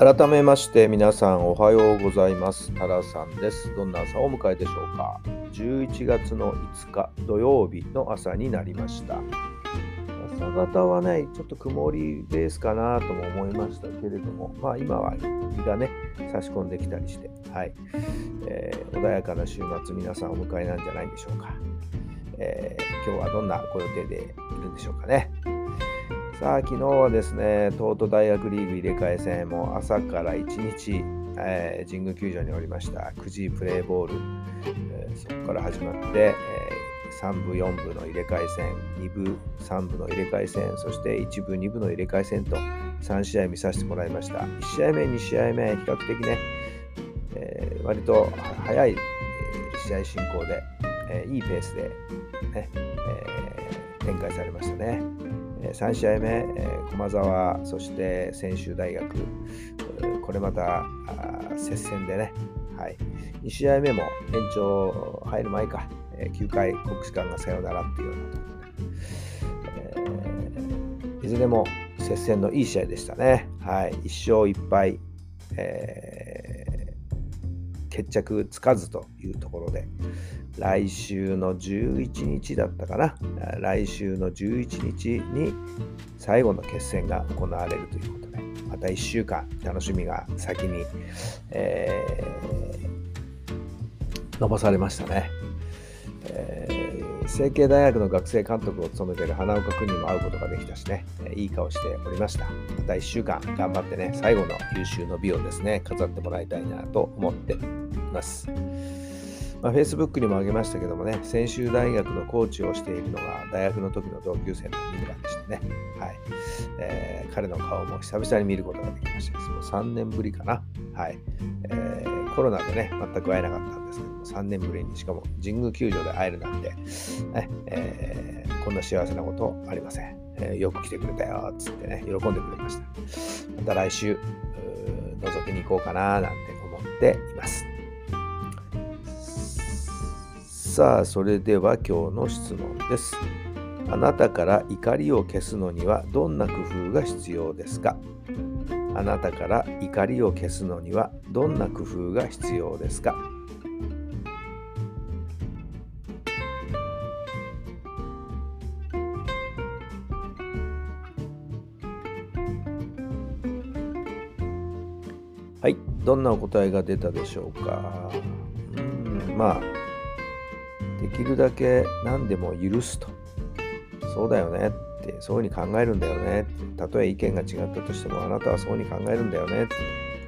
改めまして皆さんおはようございます。タラさんです。どんな朝をお迎えでしょうか。11月の5日土曜日の朝になりました。朝方はねちょっと曇りベースかなとも思いましたけれどもまあ今は日がね差し込んできたりしてはい、えー、穏やかな週末皆さんお迎えなんじゃないでしょうか、えー、今日はどんなご予定でいるんでしょうかね。さあ、昨日はですね、東都大学リーグ入れ替え戦も朝から1日、えー、神宮球場におりました9時プレーボール、えー、そこから始まって、えー、3部、4部の入れ替え戦、2部、3部の入れ替え戦、そして1部、2部の入れ替え戦と3試合見させてもらいました。1試合目、2試合目、比較的ね、えー、割と早い試合進行で、え、いいペースでね、え、展開されましたね。3試合目、駒澤、そして専修大学、これまた接戦でね、はい、2試合目も延長入る前か、9回国士舘がサヨナラっていうようなところで、え、いずれも接戦のいい試合でしたね。はい、1勝1敗、えー、決着つかずというところで、来週の11日だったかな。来週の11日に最後の決戦が行われるということで、また1週間楽しみが先に、えー、伸ばされましたね。成蹊大学の学生監督を務めている花岡君にも会うことができたしね、いい顔しておりました。また1週間頑張ってね、最後の優秀の美をですね、飾ってもらいたいなと思っています。まあ、Facebook にもあげましたけどもね、専修大学のコーチをしているのが大学の時の同級生の三村でしたね。はい。えー、彼の顔も久々に見ることができました。もう3年ぶりかな。はい。えー、コロナでね、全く会えなかったんですけども、3年ぶりに、しかも神宮球場で会えるなんて、ねえー、こんな幸せなことありません。えー、よく来てくれたよ、つってね、喜んでくれました。また来週、覗きに行こうかな、なんて思っています。さあ、それでは今日の質問です。あなたから怒りを消すのにはどんな工夫が必要ですか？あなたから怒りを消すのにはどんな工夫が必要ですか？はい、どんなお答えが出たでしょうか？うん、まあできるだけ何でも許すと。そうだよねって、そういうふうに考えるんだよね、たとえ意見が違ったとしても、あなたはそういうふうに考えるんだよね。って、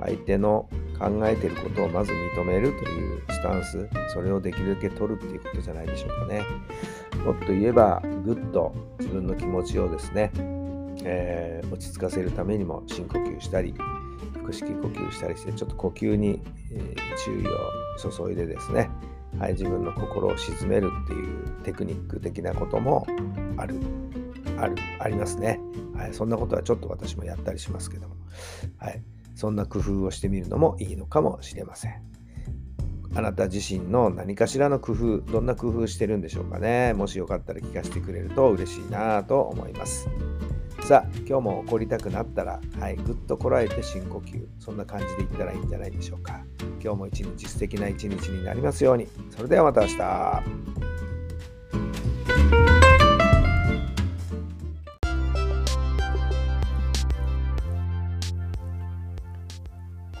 相手の考えてることをまず認めるというスタンス、それをできるだけ取るっていうことじゃないでしょうかね。もっと言えば、ぐっと自分の気持ちをですね、えー、落ち着かせるためにも深呼吸したり、腹式呼吸したりして、ちょっと呼吸に、え、注意を注いでですね、はい、自分の心を鎮めるっていうテクニック的なこともある、ある、ありますね。はい、そんなことはちょっと私もやったりしますけども、はい、そんな工夫をしてみるのもいいのかもしれません。あなた自身の何かしらの工夫、どんな工夫してるんでしょうかね。もしよかったら聞かせてくれると嬉しいなと思います。さあ、今日も怒りたくなったら、はい、ぐっとこらえて深呼吸。そんな感じでいったらいいんじゃないでしょうか。今日も一日素敵な一日になりますように。それではまた明日。